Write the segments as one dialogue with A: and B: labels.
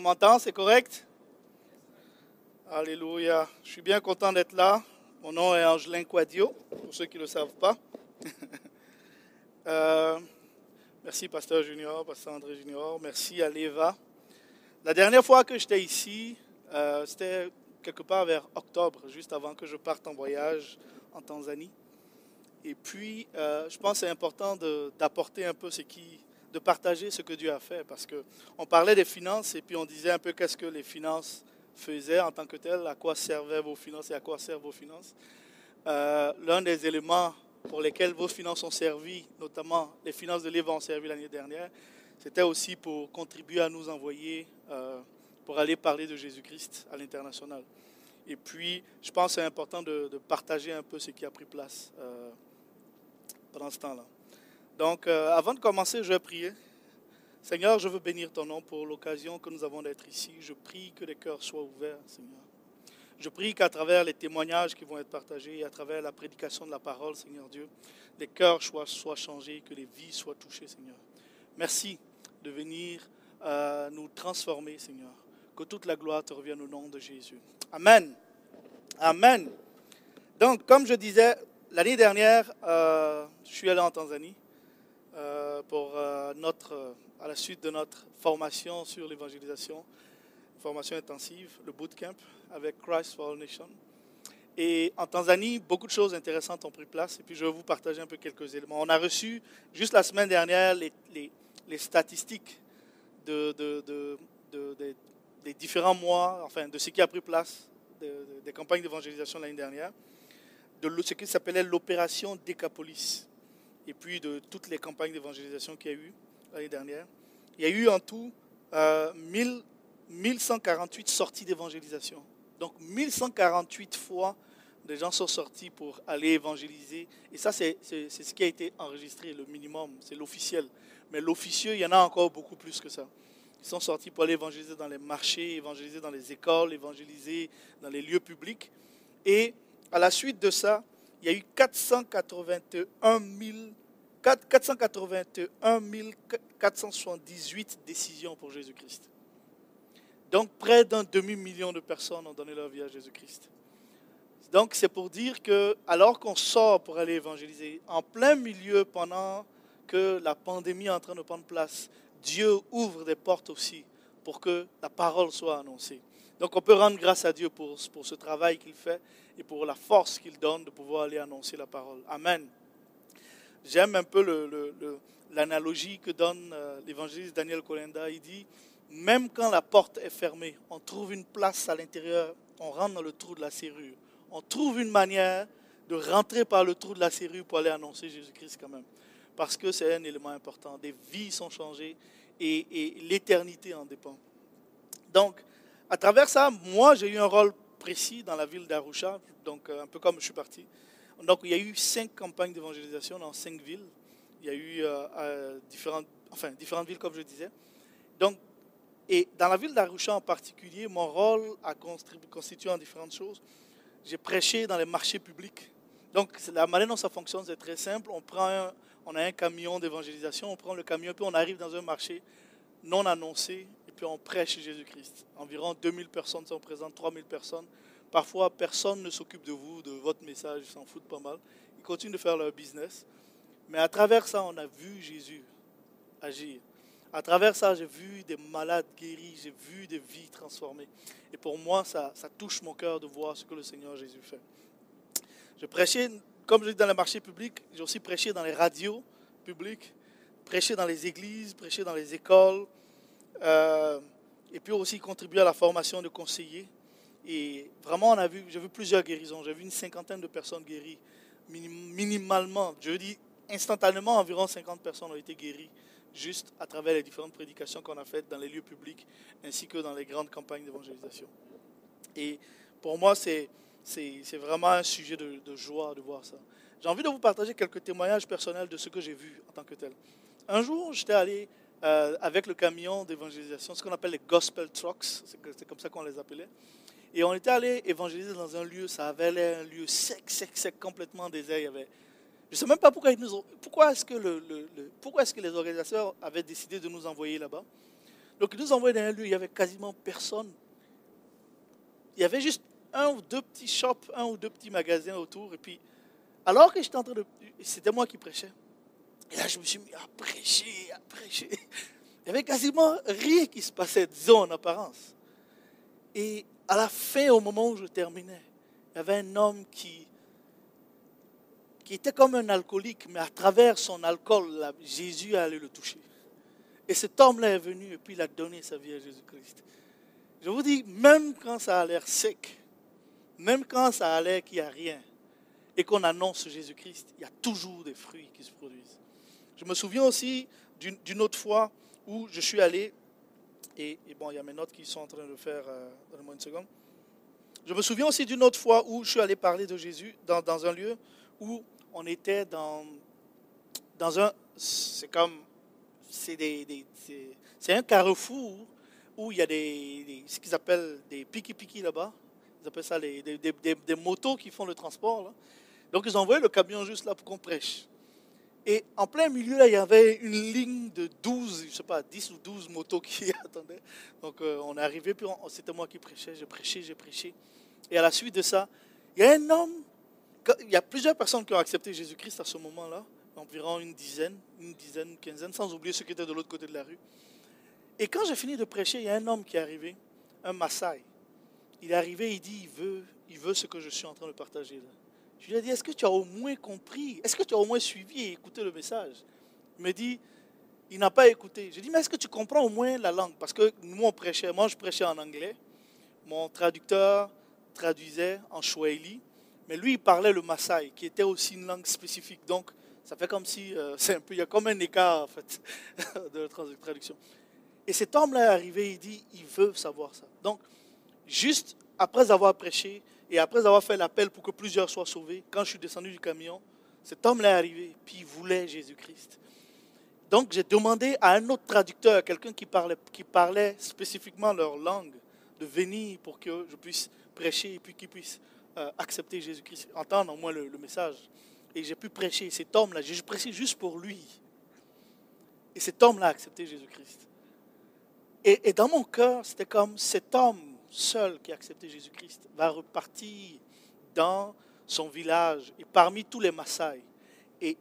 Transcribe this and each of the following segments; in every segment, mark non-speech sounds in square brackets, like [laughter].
A: Qu'on m'entend C'est correct? Alléluia. Je suis bien content d'être là. Mon nom est Angelin Quadio, pour ceux qui ne le savent pas. [laughs] Euh, merci, Pasteur Junior, Pasteur André Junior. Merci à l'EVA. La dernière fois que j'étais ici, euh, c'était quelque part vers octobre, juste avant que je parte en voyage en Tanzanie. Et puis, euh, je pense que c'est important d'apporter un peu ce qui de partager ce que Dieu a fait. Parce qu'on parlait des finances et puis on disait un peu qu'est-ce que les finances faisaient en tant que telles, à quoi servaient vos finances et à quoi servent vos finances. Euh, l'un des éléments pour lesquels vos finances ont servi, notamment les finances de l'Évangile ont servi l'année dernière, c'était aussi pour contribuer à nous envoyer euh, pour aller parler de Jésus-Christ à l'international. Et puis, je pense que c'est important de, partager un peu ce qui a pris place euh, pendant ce temps-là. Donc, euh, avant de commencer, je vais prier. Seigneur, je veux bénir ton nom pour l'occasion que nous avons d'être ici. Je prie que les cœurs soient ouverts, Seigneur. Je prie qu'à travers les témoignages qui vont être partagés et à travers la prédication de la parole, Seigneur Dieu, les cœurs soient, changés, que les vies soient touchées, Seigneur. Merci de venir euh, nous transformer, Seigneur. Que toute la gloire te revienne au nom de Jésus. Amen. Amen. Donc, comme je disais, l'année dernière, euh, je suis allé en Tanzanie. Euh, pour euh, notre, à la suite de notre formation sur l'évangélisation, formation intensive, le bootcamp avec Christ for All Nations. Et en Tanzanie, beaucoup de choses intéressantes ont pris place. Et puis, je vais vous partager un peu quelques éléments. On a reçu, juste la semaine dernière, les, les, statistiques de, de, de, des différents mois, enfin, de ce qui a pris place, des campagnes d'évangélisation l'année dernière, de ce qui s'appelait l'opération Decapolis et puis de toutes les campagnes d'évangélisation qu'il y a eu l'année dernière. Il y a eu en tout euh, 1148 sorties d'évangélisation. Donc 1148 fois, des gens sont sortis pour aller évangéliser. Et ça, c'est ce qui a été enregistré, le minimum, c'est l'officiel. Mais l'officieux, il y en a encore beaucoup plus que ça. Ils sont sortis pour aller évangéliser dans les marchés, évangéliser dans les écoles, évangéliser dans les lieux publics. Et à la suite de ça, il y a eu 481 478 décisions pour Jésus-Christ. Donc près d'un demi-million de personnes ont donné leur vie à Jésus-Christ. Donc c'est pour dire que alors qu'on sort pour aller évangéliser, en plein milieu pendant que la pandémie est en train de prendre place, Dieu ouvre des portes aussi pour que la parole soit annoncée. Donc on peut rendre grâce à Dieu pour, pour ce travail qu'il fait et pour la force qu'il donne de pouvoir aller annoncer la parole. Amen. J'aime un peu l'analogie que donne euh, l'évangéliste Daniel Colenda. Il dit, même quand la porte est fermée, on trouve une place à l'intérieur, on rentre dans le trou de la serrure. On trouve une manière de rentrer par le trou de la serrure pour aller annoncer Jésus-Christ quand même. Parce que c'est un élément important. Des vies sont changées et, l'éternité en dépend. Donc, à travers ça, moi, j'ai eu un rôle précis dans la ville d'Arusha, donc euh, un peu comme je suis parti. Donc, il y a eu cinq campagnes d'évangélisation dans cinq villes. Il y a eu euh, euh, différentes, enfin, différentes villes, comme je disais. Donc, et dans la ville d'Arusha en particulier, mon rôle a constitué en différentes choses. J'ai prêché dans les marchés publics. Donc, la manière dont ça fonctionne, c'est très simple. On, prend on a un camion d'évangélisation, on prend le camion, puis on arrive dans un marché non annoncé puis on prêche Jésus-Christ. Environ 2000 personnes sont présentes, 3000 personnes. Parfois, personne ne s'occupe de vous, de votre message, ils s'en foutent pas mal. Ils continuent de faire leur business. Mais à travers ça, on a vu Jésus agir. À travers ça, j'ai vu des malades guéris, j'ai vu des vies transformées. Et pour moi, ça, ça touche mon cœur de voir ce que le Seigneur Jésus fait. Je prêchais, comme je dis dans les marchés publics, j'ai aussi prêché dans les radios publiques, prêché dans les églises, prêché dans les écoles, euh, et puis aussi contribuer à la formation de conseillers. Et vraiment, on a vu, j'ai vu plusieurs guérisons. J'ai vu une cinquantaine de personnes guéries, minimalement. Je dis instantanément, environ 50 personnes ont été guéries juste à travers les différentes prédications qu'on a faites dans les lieux publics ainsi que dans les grandes campagnes d'évangélisation. Et pour moi, c'est vraiment un sujet de, de joie de voir ça. J'ai envie de vous partager quelques témoignages personnels de ce que j'ai vu en tant que tel. Un jour, j'étais allé euh, avec le camion d'évangélisation, ce qu'on appelle les gospel trucks, c'est comme ça qu'on les appelait. Et on était allé évangéliser dans un lieu, ça avait l'air un lieu sec, sec, sec, complètement désert. Il y avait, je ne sais même pas pourquoi, nous pourquoi est-ce que, le, pourquoi est que les organisateurs avaient décidé de nous envoyer là-bas? Donc ils nous envoyaient dans un lieu, il n'y avait quasiment personne. Il y avait juste un ou deux petits shops, un ou deux petits magasins autour. Et puis, alors que j'étais en train de... C'était moi qui prêchais. Et là, je me suis mis à prêcher, à prêcher. [laughs] Il n'y avait quasiment rien qui se passait, disons en apparence. Et à la fin, au moment où je terminais, il y avait un homme qui, qui était comme un alcoolique, mais à travers son alcool, Jésus allait le toucher. Et cet homme-là est venu et puis il a donné sa vie à Jésus-Christ. Je vous dis, même quand ça a l'air sec, même quand ça a l'air qu'il n'y a rien, et qu'on annonce Jésus-Christ, il y a toujours des fruits qui se produisent. Je me souviens aussi d'une autre fois où je suis allé, et, bon, il y a mes notes qui sont en train de faire, euh, donnez-moi une seconde. Je me souviens aussi d'une autre fois où je suis allé parler de Jésus dans, dans un lieu où on était dans, dans un, c'est comme, c'est des, c'est un carrefour où il y a des, ce qu'ils appellent des piki-piki là-bas. Ils appellent ça des, des, motos qui font le transport. Donc ils ont envoyé le camion juste là pour qu'on prêche. Et en plein milieu, là, il y avait une ligne de 12, je sais pas, 10 ou 12 motos qui [laughs] attendaient. Donc euh, on est arrivé, puis c'était moi qui prêchais, j'ai prêché, j'ai prêché. Et à la suite de ça, il y a un homme, il y a plusieurs personnes qui ont accepté Jésus-Christ à ce moment-là, environ une dizaine, une dizaine, une quinzaine, sans oublier ceux qui étaient de l'autre côté de la rue. Et quand j'ai fini de prêcher, il y a un homme qui est arrivé, un Maasai. Il est arrivé, il dit, il veut, il veut ce que je suis en train de partager là. Je lui ai dit, est-ce que tu as au moins compris Est-ce que tu as au moins suivi et écouté le message? Il me dit, il n'a pas écouté. Je dis, mais est-ce que tu comprends au moins la langue? Parce que nous, on prêchait, moi je prêchais en anglais. Mon traducteur traduisait en Swahili. Mais lui, il parlait le Maasai, qui était aussi une langue spécifique. Donc, ça fait comme si, euh, c'est un peu, il y a comme un écart, en fait, [laughs] de la traduction. Et cet homme-là est arrivé, il dit, il veut savoir ça. Donc, juste après avoir prêché, et après avoir fait l'appel pour que plusieurs soient sauvés, quand je suis descendu du camion, cet homme-là est arrivé, puis il voulait Jésus-Christ. Donc j'ai demandé à un autre traducteur, quelqu'un qui parlait, spécifiquement leur langue, de venir pour que je puisse prêcher et puis qu'il puisse euh, accepter Jésus-Christ, entendre au moins le, message. Et j'ai pu prêcher. Cet homme-là, j'ai prêché juste pour lui. Et cet homme-là a accepté Jésus-Christ. Et dans mon cœur, c'était comme cet homme seul qui a accepté Jésus-Christ va repartir dans son village et parmi tous les Maasai. Et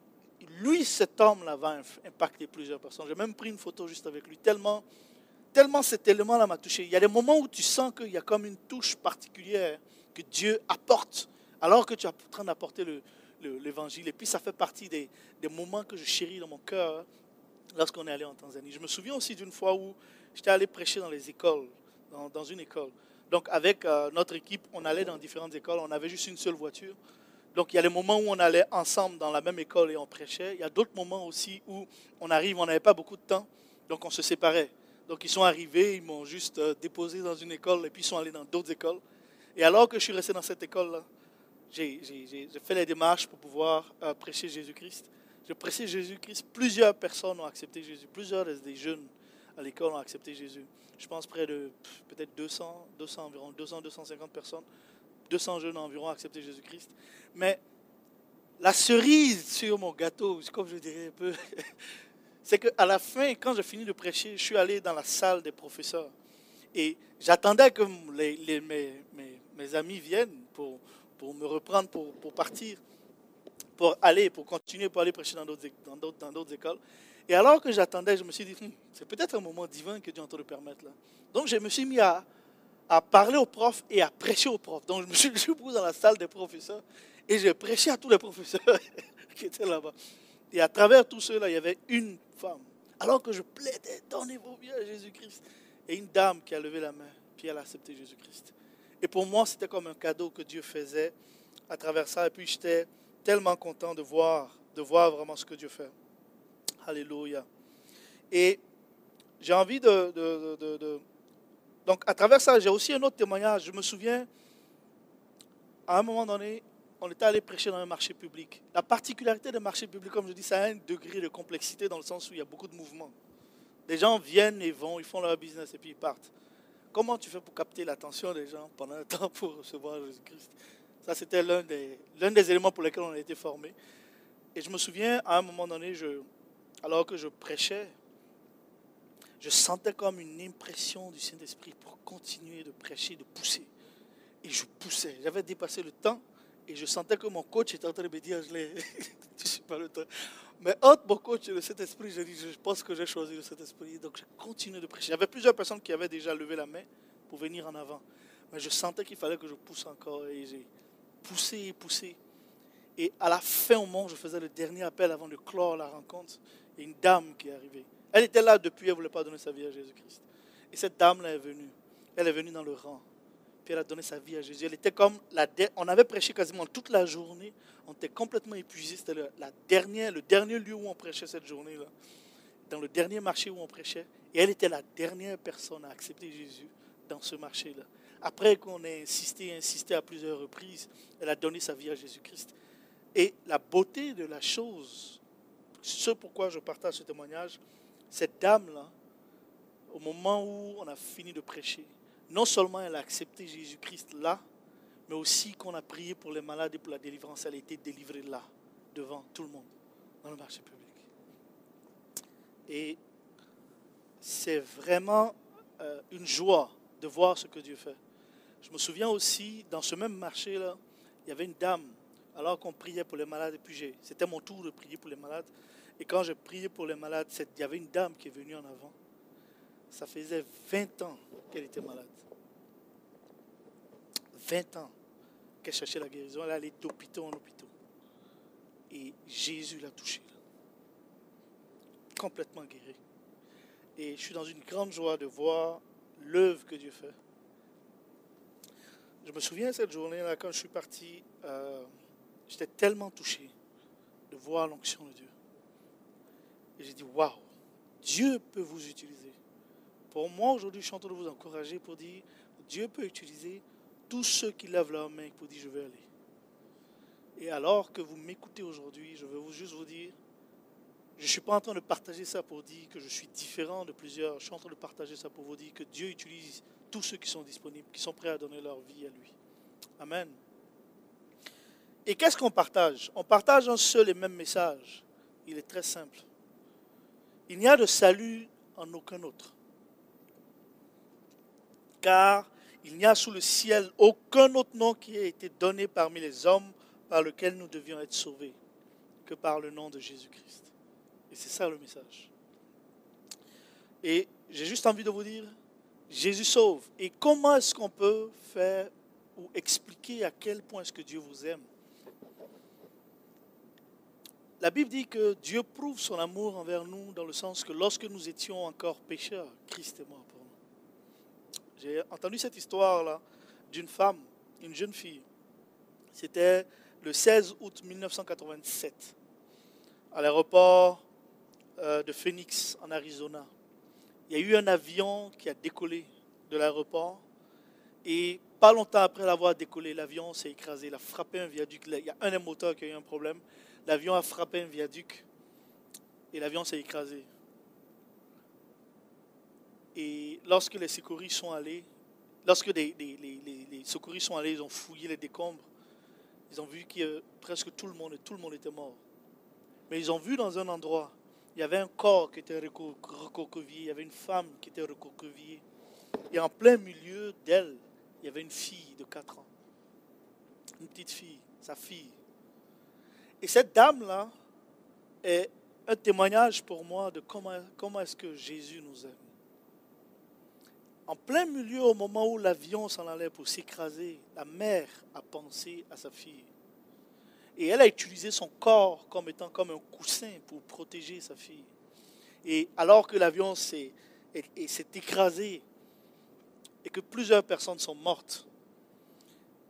A: lui, cet homme-là, va impacter plusieurs personnes. J'ai même pris une photo juste avec lui, tellement, tellement cet élément-là m'a touché. Il y a des moments où tu sens qu'il y a comme une touche particulière que Dieu apporte, alors que tu es en train d'apporter l'évangile. Et puis ça fait partie des, des, moments que je chéris dans mon cœur lorsqu'on est allé en Tanzanie. Je me souviens aussi d'une fois où j'étais allé prêcher dans les écoles dans, une école. Donc avec euh, notre équipe, on allait dans différentes écoles, on avait juste une seule voiture. Donc il y a des moments où on allait ensemble dans la même école et on prêchait. Il y a d'autres moments aussi où on arrive, on n'avait pas beaucoup de temps, donc on se séparait. Donc ils sont arrivés, ils m'ont juste euh, déposé dans une école et puis ils sont allés dans d'autres écoles. Et alors que je suis resté dans cette école-là, j'ai fait les démarches pour pouvoir euh, prêcher Jésus-Christ. J'ai prêché Jésus-Christ. Plusieurs personnes ont accepté Jésus. Plusieurs des jeunes à l'école ont accepté Jésus. Je pense près de peut-être 200, 200 environ, 200, 250 personnes, 200 jeunes environ ont accepté Jésus-Christ. Mais la cerise sur mon gâteau, comme je dirais un peu, [laughs] c'est qu'à la fin, quand j'ai fini de prêcher, je suis allé dans la salle des professeurs. Et j'attendais que les, mes, mes, amis viennent pour, pour me reprendre, pour, pour, partir, pour aller, pour continuer, pour aller prêcher dans d'autres écoles. Et alors que j'attendais, je me suis dit, hmm, c'est peut-être un moment divin que Dieu est en train de permettre là. Donc je me suis mis à, parler aux profs et à prêcher aux profs. Donc je me suis, [laughs] je dans la salle des professeurs et j'ai prêché à tous les professeurs [laughs] qui étaient là-bas. Et à travers tout cela, il y avait une femme. Alors que je plaidais, donnez vos vies à Jésus-Christ. Et une dame qui a levé la main, puis elle a accepté Jésus-Christ. Et pour moi, c'était comme un cadeau que Dieu faisait à travers ça. Et puis j'étais tellement content de voir, de voir vraiment ce que Dieu fait. Alléluia. Et j'ai envie de, Donc, à travers ça, j'ai aussi un autre témoignage. Je me souviens, à un moment donné, on était allé prêcher dans un marché public. La particularité des marchés publics, comme je dis, ça a un degré de complexité dans le sens où il y a beaucoup de mouvements. Les gens viennent et vont, ils font leur business et puis ils partent. Comment tu fais pour capter l'attention des gens pendant un [laughs] temps pour recevoir Jésus-Christ? Ça, c'était l'un des, l'un des éléments pour lesquels on a été formés. Et je me souviens, à un moment donné, je, alors que je prêchais, je sentais comme une impression du Saint-Esprit pour continuer de prêcher, de pousser. Et je poussais. J'avais dépassé le temps et je sentais que mon coach était en train de me dire, je je [laughs] suis pas le temps. Mais entre mon coach et le Saint-Esprit, j'ai dit, je pense que j'ai choisi le Saint-Esprit. Donc j'ai continué de prêcher. Il y avait plusieurs personnes qui avaient déjà levé la main pour venir en avant. Mais je sentais qu'il fallait que je pousse encore. Et j'ai poussé et poussé. Et à la fin au moment, je faisais le dernier appel avant de clore la rencontre. Et une dame qui est arrivée. Elle était là depuis, elle ne voulait pas donner sa vie à Jésus-Christ. Et cette dame-là est venue. Elle est venue dans le rang. Puis elle a donné sa vie à Jésus. Elle était comme la On avait prêché quasiment toute la journée. On était complètement épuisé. C'était la dernière, le dernier lieu où on prêchait cette journée-là. Dans le dernier marché où on prêchait. Et elle était la dernière personne à accepter Jésus dans ce marché-là. Après qu'on ait insisté, insisté à plusieurs reprises, elle a donné sa vie à Jésus-Christ. Et la beauté de la chose, ce pourquoi je partage ce témoignage, cette dame-là, au moment où on a fini de prêcher, non seulement elle a accepté Jésus-Christ là, mais aussi qu'on a prié pour les malades et pour la délivrance, elle a été délivrée là, devant tout le monde, dans le marché public. Et c'est vraiment euh, une joie de voir ce que Dieu fait. Je me souviens aussi, dans ce même marché-là, il y avait une dame, alors qu'on priait pour les malades, et puis c'était mon tour de prier pour les malades, et quand j'ai prié pour les malades, il y avait une dame qui est venue en avant. Ça faisait 20 ans qu'elle était malade. 20 ans qu'elle cherchait la guérison. Elle allait d'hôpital en hôpital. Et Jésus l'a touchée. Complètement guérie. Et je suis dans une grande joie de voir l'œuvre que Dieu fait. Je me souviens cette journée-là, quand je suis parti, euh, j'étais tellement touché de voir l'onction de Dieu. Et j'ai dit, waouh, Dieu peut vous utiliser. Pour moi, aujourd'hui, je suis en train de vous encourager pour dire, Dieu peut utiliser tous ceux qui lèvent leur main pour dire, je vais aller. Et alors que vous m'écoutez aujourd'hui, je veux juste vous dire, je ne suis pas en train de partager ça pour dire que je suis différent de plusieurs. Je suis en train de partager ça pour vous dire que Dieu utilise tous ceux qui sont disponibles, qui sont prêts à donner leur vie à lui. Amen. Et qu'est-ce qu'on partage? On partage un seul et même message. Il est très simple. Il n'y a de salut en aucun autre. Car il n'y a sous le ciel aucun autre nom qui ait été donné parmi les hommes par lequel nous devions être sauvés que par le nom de Jésus-Christ. Et c'est ça le message. Et j'ai juste envie de vous dire, Jésus sauve. Et comment est-ce qu'on peut faire ou expliquer à quel point est-ce que Dieu vous aime? La Bible dit que Dieu prouve son amour envers nous dans le sens que lorsque nous étions encore pécheurs, Christ est mort pour nous. J'ai entendu cette histoire-là d'une femme, une jeune fille. C'était le 16 août 1987, à l'aéroport euh, de Phoenix, en Arizona. Il y a eu un avion qui a décollé de l'aéroport et pas longtemps après l'avoir décollé, l'avion s'est écrasé. Il a frappé un viaduc. Il y a un des moteurs qui a eu un problème l'avion a frappé un viaduc et l'avion s'est écrasé. Et lorsque les secouristes sont allés, lorsque les, secouristes sont allés, ils ont fouillé les décombres, ils ont vu que presque tout le monde, tout le monde était mort. Mais ils ont vu dans un endroit, il y avait un corps qui était recroquevillé, il y avait une femme qui était recroquevillée. Et en plein milieu d'elle, il y avait une fille de 4 ans. Une petite fille, sa fille. Et cette dame-là est un témoignage pour moi de comment, est-ce que Jésus nous aime. En plein milieu, au moment où l'avion s'en allait pour s'écraser, la mère a pensé à sa fille. Et elle a utilisé son corps comme étant comme un coussin pour protéger sa fille. Et alors que l'avion s'est écrasé et que plusieurs personnes sont mortes,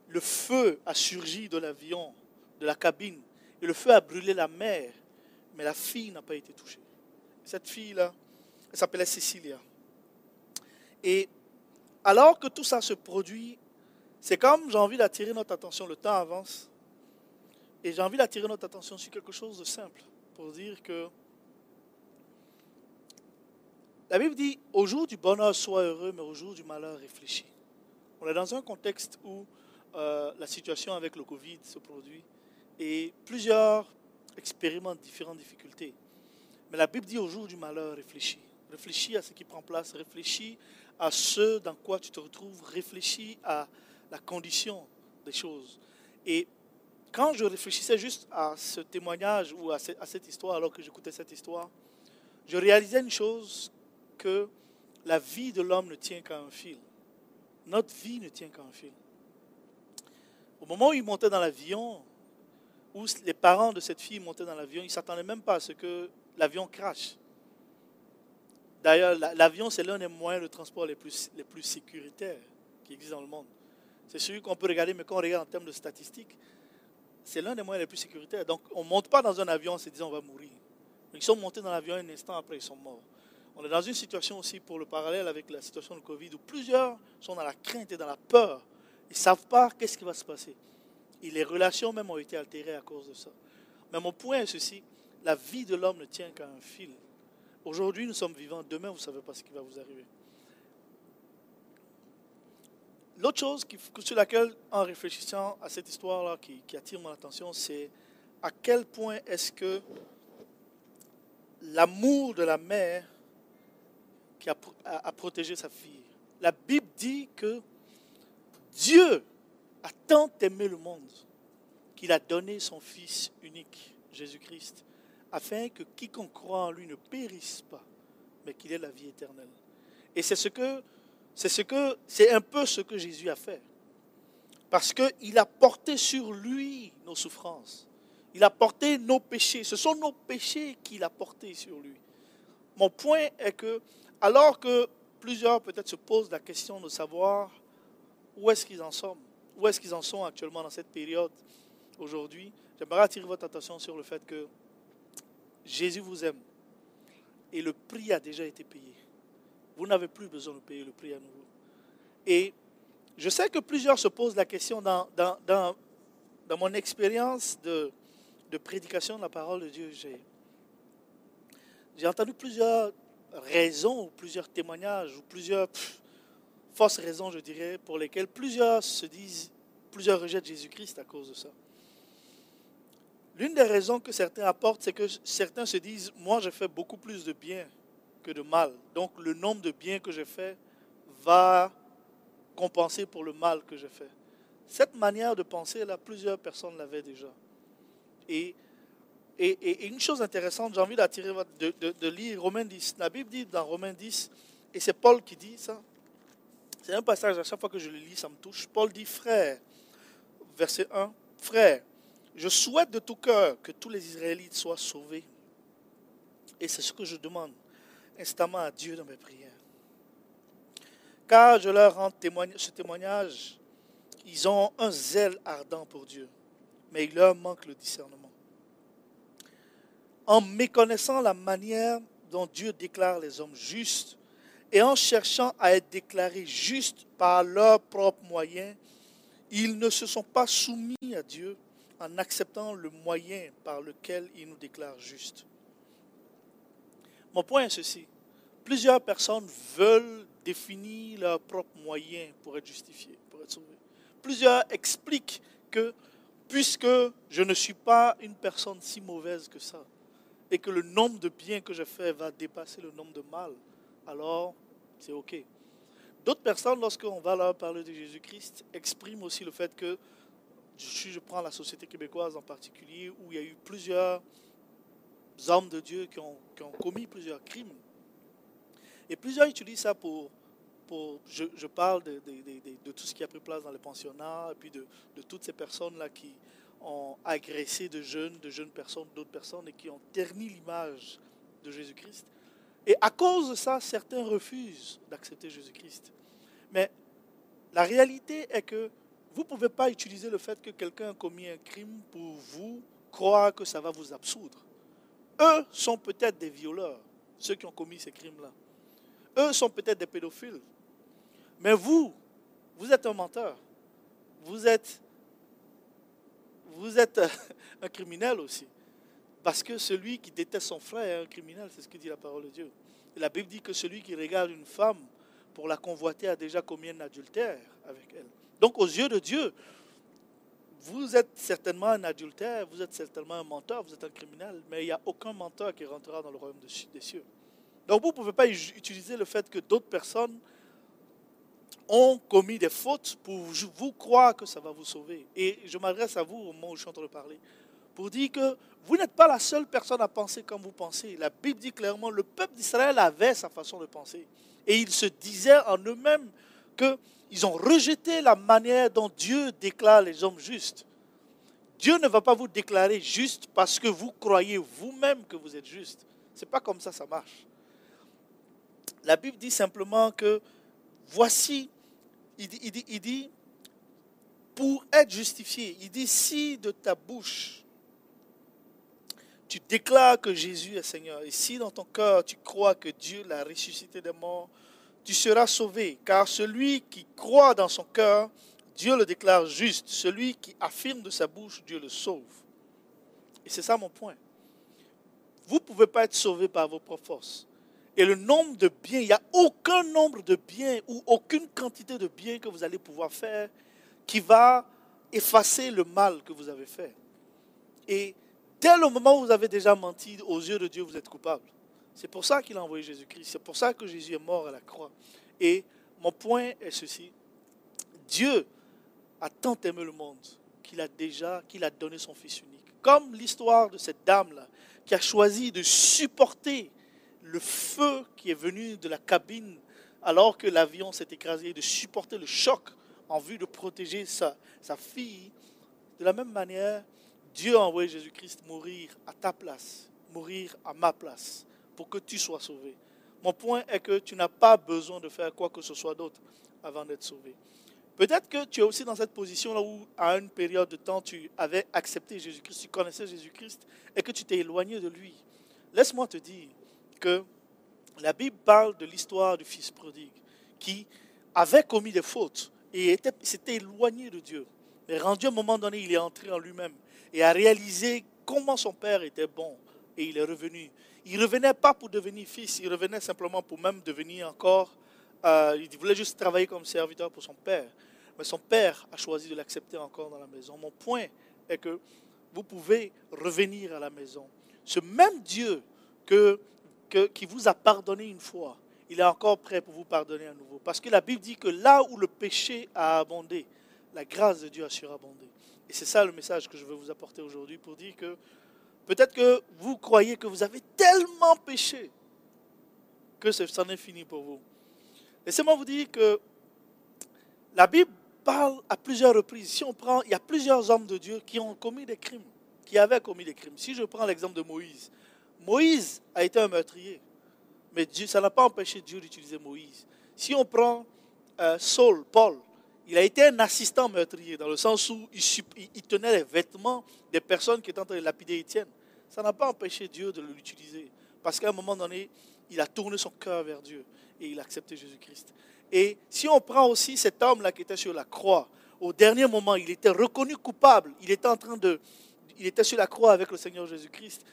A: le feu a surgi de l'avion, de la cabine, et le feu a brûlé la mère, mais la fille n'a pas été touchée. Cette fille-là, Elle s'appelait Cecilia. Et alors que tout ça se produit, c'est comme j'ai envie d'attirer notre attention, le temps avance, et j'ai envie d'attirer notre attention sur quelque chose de simple, pour dire que la Bible dit, au jour du bonheur, sois heureux, mais au jour du malheur, réfléchis. On est dans un contexte où euh, la situation avec le Covid se produit et plusieurs expérimentent différentes difficultés. Mais la Bible dit au jour du malheur, réfléchis. Réfléchis à ce qui prend place, réfléchis à ce dans quoi tu te retrouves, réfléchis à la condition des choses. Et quand je réfléchissais juste à ce témoignage ou à cette histoire, alors que j'écoutais cette histoire, je réalisais une chose, que la vie de l'homme ne tient qu'à un fil. Notre vie ne tient qu'à un fil. Au moment où il montait dans l'avion, les parents de cette fille montaient dans l'avion, ils ne s'attendaient même pas à ce que l'avion crache. D'ailleurs, l'avion, c'est l'un des moyens de transport les plus, les plus sécuritaires qui existent dans le monde. C'est celui qu'on peut regarder, mais quand on regarde en termes de statistiques, c'est l'un des moyens les plus sécuritaires. Donc, on ne monte pas dans un avion en se disant on va mourir. Ils sont montés dans l'avion un instant après, ils sont morts. On est dans une situation aussi, pour le parallèle avec la situation de Covid, où plusieurs sont dans la crainte et dans la peur. Ils ne savent pas qu'est-ce qui va se passer. Et les relations même ont été altérées à cause de ça. Mais mon point est ceci, la vie de l'homme ne tient qu'à un fil. Aujourd'hui, nous sommes vivants. Demain, vous ne savez pas ce qui va vous arriver. L'autre chose sur laquelle, en réfléchissant à cette histoire-là qui, attire mon attention, c'est à quel point est-ce que l'amour de la mère qui a, a, protégé sa fille. La Bible dit que Dieu a tant aimé le monde qu'il a donné son Fils unique, Jésus-Christ, afin que quiconque croit en lui ne périsse pas, mais qu'il ait la vie éternelle. Et c'est ce que, c'est ce que, c'est un peu ce que Jésus a fait. Parce qu'il a porté sur lui nos souffrances. Il a porté nos péchés. Ce sont nos péchés qu'il a portés sur lui. Mon point est que alors que plusieurs peut-être se posent la question de savoir où est-ce qu'ils en sont, où est-ce qu'ils en sont actuellement dans cette période aujourd'hui, j'aimerais attirer votre attention sur le fait que Jésus vous aime et le prix a déjà été payé. Vous n'avez plus besoin de payer le prix à nouveau. Et je sais que plusieurs se posent la question dans, dans, dans, mon expérience de, de prédication de la parole de Dieu. J'ai entendu plusieurs raisons, ou plusieurs témoignages, ou plusieurs fausses raisons, je dirais, pour lesquelles plusieurs se disent, plusieurs rejettent Jésus-Christ à cause de ça. L'une des raisons que certains apportent, c'est que certains se disent, moi, je fais beaucoup plus de bien que de mal. Donc, le nombre de biens que j'ai fait va compenser pour le mal que j'ai fait. Cette manière de penser, là, plusieurs personnes l'avaient déjà. Et et, une chose intéressante, j'ai envie d'attirer de, de, lire Romains 10. La Bible dit dans Romains 10, et c'est Paul qui dit ça. C'est un passage, à chaque fois que je le lis, ça me touche. Paul dit, frère, verset 1, frère, je souhaite de tout cœur que tous les Israélites soient sauvés. Et c'est ce que je demande instamment à Dieu dans mes prières. Car je leur rends ce témoignage, ils ont un zèle ardent pour Dieu, mais il leur manque le discernement en méconnaissant la manière dont Dieu déclare les hommes justes et en cherchant à être déclarés justes par leurs propres moyens, ils ne se sont pas soumis à Dieu en acceptant le moyen par lequel il nous déclare justes. Mon point est ceci. Plusieurs personnes veulent définir leurs propres moyens pour être justifiés, pour être sauvés. Plusieurs expliquent que puisque je ne suis pas une personne si mauvaise que ça, et que le nombre de biens que je fais va dépasser le nombre de mal, alors c'est OK. D'autres personnes, lorsqu'on va leur parler de Jésus-Christ, expriment aussi le fait que, je prends la société québécoise en particulier, où il y a eu plusieurs hommes de Dieu qui ont, commis plusieurs crimes, et plusieurs utilisent ça pour, pour je, parle de, de, tout ce qui a pris place dans les pensionnats, et puis de, toutes ces personnes-là qui, ont agressé de jeunes, de jeunes personnes, d'autres personnes, et qui ont terni l'image de Jésus-Christ. Et à cause de ça, certains refusent d'accepter Jésus-Christ. Mais la réalité est que vous ne pouvez pas utiliser le fait que quelqu'un a commis un crime pour vous croire que ça va vous absoudre. Eux sont peut-être des violeurs. ceux qui ont commis ces crimes-là. Eux sont peut-être des pédophiles. Mais vous, vous êtes un menteur. Vous êtes, vous êtes [laughs] un criminel aussi. Parce que celui qui déteste son frère est un criminel, c'est ce que dit la parole de Dieu. La Bible dit que celui qui regarde une femme pour la convoiter a déjà commis un adultère avec elle. Donc aux yeux de Dieu, vous êtes certainement un adultère, vous êtes certainement un menteur, vous êtes un criminel, mais il n'y a aucun menteur qui rentrera dans le royaume des cieux. Donc vous ne pouvez pas utiliser le fait que d'autres personnes ont commis des fautes pour vous croire que ça va vous sauver. Et je m'adresse à vous au moment où je suis en train de parler, pour dire que vous n'êtes pas la seule personne à penser comme vous pensez. La Bible dit clairement, le peuple d'Israël avait sa façon de penser. Et ils se disaient en eux-mêmes qu'ils ont rejeté la manière dont Dieu déclare les hommes justes. Dieu ne va pas vous déclarer juste parce que vous croyez vous-même que vous êtes juste. Ce n'est pas comme ça ça marche. La Bible dit simplement que voici, il dit, il dit, il dit pour être justifié, il dit si de ta bouche tu déclares que Jésus est Seigneur, et si dans ton cœur tu crois que Dieu l'a ressuscité des morts, tu seras sauvé. Car celui qui croit dans son cœur, Dieu le déclare juste. Celui qui affirme de sa bouche, Dieu le sauve. Et c'est ça mon point. Vous ne pouvez pas être sauvé par vos propres forces. Et le nombre de biens, il n'y a aucun nombre de biens ou aucune quantité de biens que vous allez pouvoir faire qui va effacer le mal que vous avez fait. Et Dès le moment où vous avez déjà menti aux yeux de Dieu, vous êtes coupable. C'est pour ça qu'il a envoyé Jésus-Christ. C'est pour ça que Jésus est mort à la croix. Et mon point est ceci. Dieu a tant aimé le monde qu'il a déjà, qu'il a donné son Fils unique. Comme l'histoire de cette dame-là, qui a choisi de supporter le feu qui est venu de la cabine alors que l'avion s'est écrasé, de supporter le choc en vue de protéger sa, sa fille. De la même manière, Dieu a envoyé Jésus-Christ mourir à ta place, mourir à ma place, pour que tu sois sauvé. Mon point est que tu n'as pas besoin de faire quoi que ce soit d'autre avant d'être sauvé. Peut-être que tu es aussi dans cette position-là où, à une période de temps, tu avais accepté Jésus-Christ, tu connaissais Jésus-Christ et que tu t'es éloigné de lui. Laisse-moi te dire que la Bible parle de l'histoire du fils prodigue qui avait commis des fautes et s'était éloigné de Dieu. Mais rendu à un moment donné, il est entré en lui-même et a réalisé comment son père était bon. Et il est revenu. Il revenait pas pour devenir fils, il revenait simplement pour même devenir encore. Euh, il voulait juste travailler comme serviteur pour son père. Mais son père a choisi de l'accepter encore dans la maison. Mon point est que vous pouvez revenir à la maison. Ce même Dieu que, qui vous a pardonné une fois, il est encore prêt pour vous pardonner à nouveau. Parce que la Bible dit que là où le péché a abondé, la grâce de Dieu a surabondé. Et c'est ça le message que je veux vous apporter aujourd'hui pour dire que peut-être que vous croyez que vous avez tellement péché que ça en est fini pour vous. Laissez-moi vous dire que la Bible parle à plusieurs reprises. Si on prend, il y a plusieurs hommes de Dieu qui ont commis des crimes, qui avaient commis des crimes. Si je prends l'exemple de Moïse, Moïse a été un meurtrier, mais Dieu, ça n'a pas empêché Dieu d'utiliser Moïse. Si on prend euh, Saul, Paul, il a été un assistant meurtrier, dans le sens où il, tenait les vêtements des personnes qui étaient en train de lapider Étienne. Ça n'a pas empêché Dieu de l'utiliser. Parce qu'à un moment donné, il a tourné son cœur vers Dieu et il a accepté Jésus-Christ. Et si on prend aussi cet homme-là qui était sur la croix, au dernier moment, il était reconnu coupable. Il était en train de. Il était sur la croix avec le Seigneur Jésus-Christ.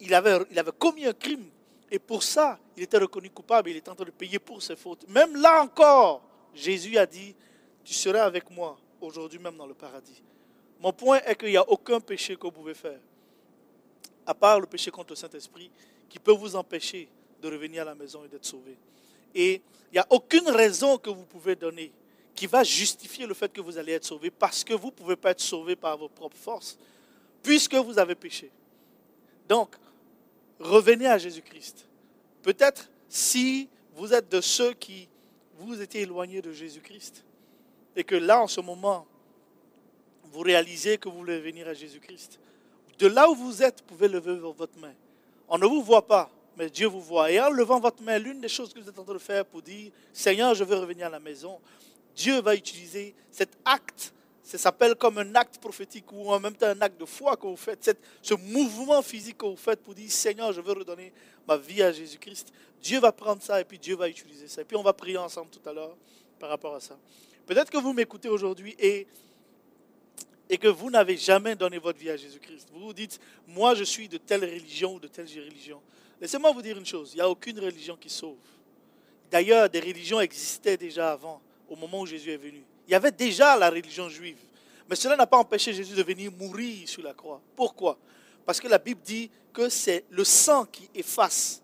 A: Il, avait, il avait commis un crime. Et pour ça, il était reconnu coupable. Il était en train de payer pour ses fautes. Même là encore, Jésus a dit tu seras avec moi aujourd'hui même dans le paradis. Mon point est qu'il n'y a aucun péché que vous pouvez faire, à part le péché contre le Saint-Esprit, qui peut vous empêcher de revenir à la maison et d'être sauvé. Et il n'y a aucune raison que vous pouvez donner qui va justifier le fait que vous allez être sauvé, parce que vous ne pouvez pas être sauvé par vos propres forces, puisque vous avez péché. Donc, revenez à Jésus-Christ. Peut-être si vous êtes de ceux qui vous étiez éloignés de Jésus-Christ, et que là, en ce moment, vous réalisez que vous voulez venir à Jésus-Christ, de là où vous êtes, vous pouvez lever votre main. On ne vous voit pas, mais Dieu vous voit. Et en levant votre main, l'une des choses que vous êtes en train de faire pour dire, Seigneur, je veux revenir à la maison, Dieu va utiliser cet acte ça s'appelle comme un acte prophétique ou en même temps un acte de foi que vous faites, ce mouvement physique que vous faites pour dire Seigneur, je veux redonner ma vie à Jésus-Christ. Dieu va prendre ça et puis Dieu va utiliser ça. Et puis on va prier ensemble tout à l'heure par rapport à ça. Peut-être que vous m'écoutez aujourd'hui et, que vous n'avez jamais donné votre vie à Jésus-Christ. Vous vous dites, moi je suis de telle religion ou de telle religion. Laissez-moi vous dire une chose, il n'y a aucune religion qui sauve. D'ailleurs, des religions existaient déjà avant, au moment où Jésus est venu. Il y avait déjà la religion juive. Mais cela n'a pas empêché Jésus de venir mourir sur la croix. Pourquoi? Parce que la Bible dit que c'est le sang qui efface.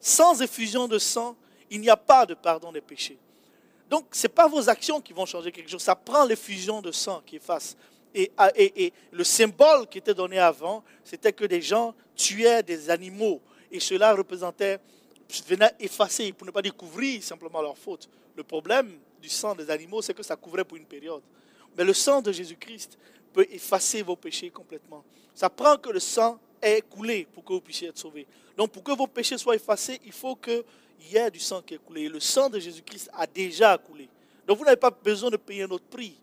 A: Sans effusion de sang, il n'y a pas de pardon des péchés. Donc, ce n'est pas vos actions qui vont changer quelque chose. Ça prend l'effusion de sang qui efface. Et, et, le symbole qui était donné avant, c'était que des gens tuaient des animaux. Et cela représentait, venait effacer, pour ne pas dire couvrir simplement leur faute. Le problème, du sang des animaux, c'est que ça couvrait pour une période. Mais le sang de Jésus-Christ peut effacer vos péchés complètement. Ça prend que le sang ait coulé pour que vous puissiez être sauvés. Donc pour que vos péchés soient effacés, il faut qu'il y ait du sang qui ait coulé. Le sang de Jésus-Christ a déjà coulé. Donc vous n'avez pas besoin de payer un autre prix.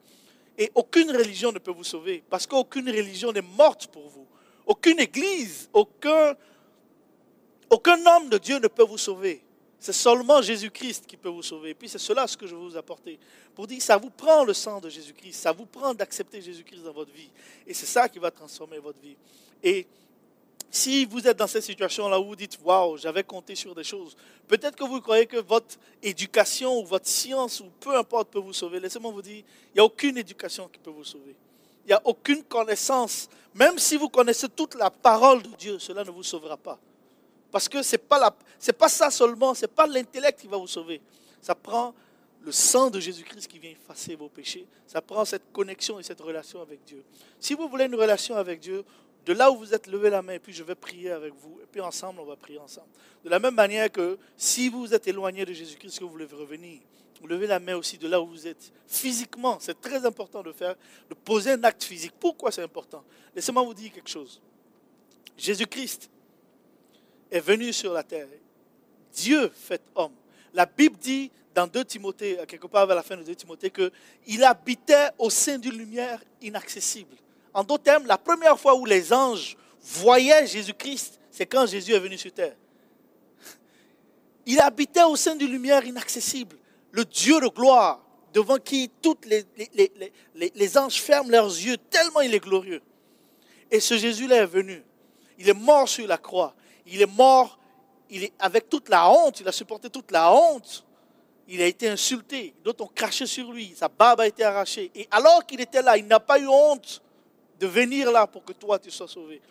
A: Et aucune religion ne peut vous sauver, parce qu'aucune religion n'est morte pour vous. Aucune église, aucun, aucun homme de Dieu ne peut vous sauver. C'est seulement Jésus-Christ qui peut vous sauver. Et puis c'est cela ce que je veux vous apporter. Pour dire, ça vous prend le sang de Jésus-Christ. Ça vous prend d'accepter Jésus-Christ dans votre vie. Et c'est ça qui va transformer votre vie. Et si vous êtes dans cette situation-là où vous dites, waouh, j'avais compté sur des choses, peut-être que vous croyez que votre éducation ou votre science ou peu importe peut vous sauver. Laissez-moi vous dire, il n'y a aucune éducation qui peut vous sauver. Il n'y a aucune connaissance. Même si vous connaissez toute la parole de Dieu, cela ne vous sauvera pas. Parce que ce n'est pas, pas ça seulement, ce n'est pas l'intellect qui va vous sauver. Ça prend le sang de Jésus-Christ qui vient effacer vos péchés. Ça prend cette connexion et cette relation avec Dieu. Si vous voulez une relation avec Dieu, de là où vous êtes, levez la main et puis je vais prier avec vous. Et puis ensemble, on va prier ensemble. De la même manière que si vous êtes éloigné de Jésus-Christ, que vous voulez revenir, levez la main aussi de là où vous êtes. Physiquement, c'est très important de faire, de poser un acte physique. Pourquoi c'est important? Laissez-moi vous dire quelque chose. Jésus-Christ est venu sur la terre. Dieu fait homme. La Bible dit dans 2 Timothée, quelque part vers la fin de 2 Timothée, qu'il habitait au sein d'une lumière inaccessible. En d'autres termes, la première fois où les anges voyaient Jésus-Christ, c'est quand Jésus est venu sur terre. [laughs] Il habitait au sein d'une lumière inaccessible. Le Dieu de gloire, devant qui les, les, anges ferment leurs yeux, tellement il est glorieux. Et ce Jésus-là est venu. Il est mort sur la croix il est mort il est, avec toute la honte, il a supporté toute la honte. Il a été insulté, d'autres ont craché sur lui, sa barbe a été arrachée. Et alors qu'il était là, il n'a pas eu honte de venir là pour que toi tu sois sauvé.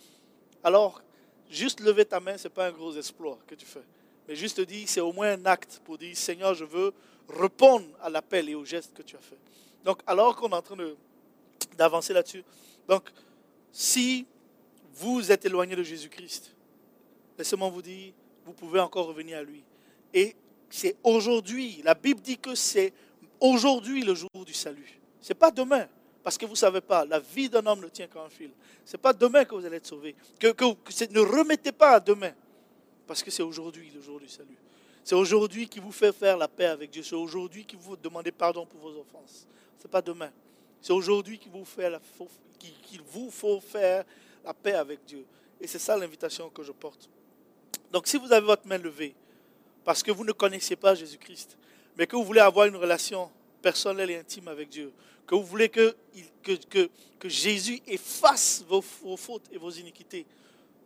A: Alors, juste lever ta main, ce n'est pas un gros exploit que tu fais. Mais juste dire, c'est au moins un acte pour dire, Seigneur, je veux répondre à l'appel et au geste que tu as fait. Donc, alors qu'on est en train d'avancer là-dessus, donc, si vous êtes éloigné de Jésus-Christ, laissez-moi vous dire, vous pouvez encore revenir à lui. Et c'est aujourd'hui, la Bible dit que c'est aujourd'hui le jour du salut. Ce n'est pas demain, parce que vous ne savez pas, la vie d'un homme ne tient qu'à un fil. Ce n'est pas demain que vous allez être sauvé. Que, ne remettez pas à demain, parce que c'est aujourd'hui le jour du salut. C'est aujourd'hui qui vous fait faire la paix avec Dieu. C'est aujourd'hui qui vous demandez pardon pour vos offenses. Ce n'est pas demain. C'est aujourd'hui qu'il vous, vous faut faire la paix avec Dieu. Et c'est ça l'invitation que je porte. Donc si vous avez votre main levée, parce que vous ne connaissez pas Jésus-Christ, mais que vous voulez avoir une relation personnelle et intime avec Dieu, que vous voulez que, Jésus efface vos, vos, fautes et vos iniquités,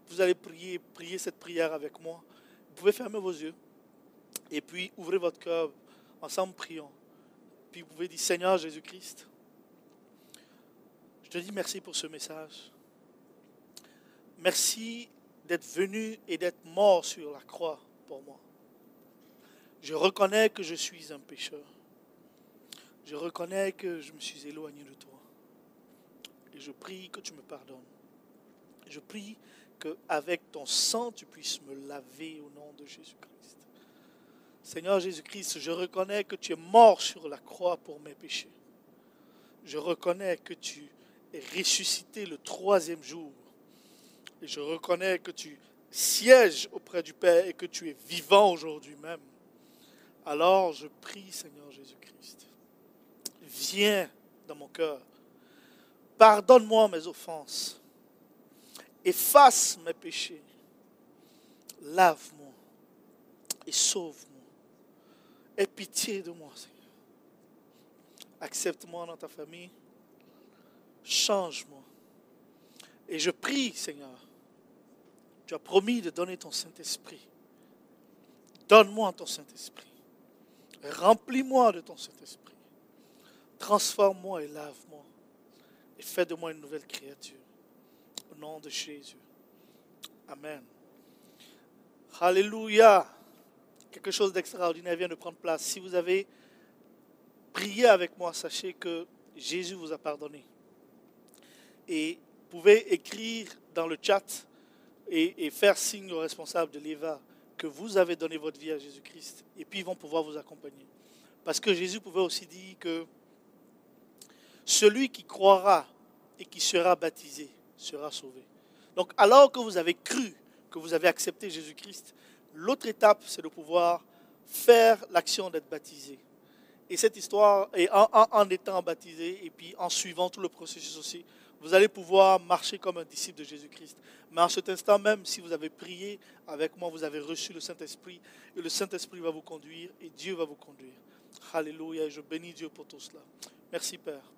A: vous allez prier, prier cette prière avec moi. Vous pouvez fermer vos yeux et puis ouvrez votre cœur. Ensemble, prions. Puis vous pouvez dire, Seigneur Jésus-Christ, je te dis merci pour ce message. Merci d'être venu et d'être mort sur la croix pour moi. Je reconnais que je suis un pécheur. Je reconnais que je me suis éloigné de toi. Et je prie que tu me pardonnes. Je prie qu'avec ton sang, tu puisses me laver au nom de Jésus-Christ. Seigneur Jésus-Christ, je reconnais que tu es mort sur la croix pour mes péchés. Je reconnais que tu es ressuscité le troisième jour et je reconnais que tu sièges auprès du Père et que tu es vivant aujourd'hui même. Alors je prie, Seigneur Jésus-Christ, viens dans mon cœur. Pardonne-moi mes offenses. Efface mes péchés. Lave-moi et sauve-moi. Aie pitié de moi, Seigneur. Accepte-moi dans ta famille. Change-moi. Et je prie, Seigneur, tu as promis de donner ton Saint-Esprit. Donne-moi ton Saint-Esprit. Remplis-moi de ton Saint-Esprit. Transforme-moi et lave-moi. Et fais de moi une nouvelle créature. Au nom de Jésus. Amen. Alléluia. Quelque chose d'extraordinaire vient de prendre place. Si vous avez prié avec moi, sachez que Jésus vous a pardonné. Et vous pouvez écrire dans le chat et, faire signe au responsable de l'EVA que vous avez donné votre vie à Jésus-Christ. Et puis ils vont pouvoir vous accompagner. Parce que Jésus pouvait aussi dire que celui qui croira et qui sera baptisé sera sauvé. Donc alors que vous avez cru, que vous avez accepté Jésus-Christ, l'autre étape, c'est de pouvoir faire l'action d'être baptisé. Et cette histoire, et en, étant baptisé et puis en suivant tout le processus aussi, vous allez pouvoir marcher comme un disciple de Jésus-Christ. Mais en cet instant même, si vous avez prié avec moi, vous avez reçu le Saint-Esprit, et le Saint-Esprit va vous conduire, et Dieu va vous conduire. Alléluia, je bénis Dieu pour tout cela. Merci Père.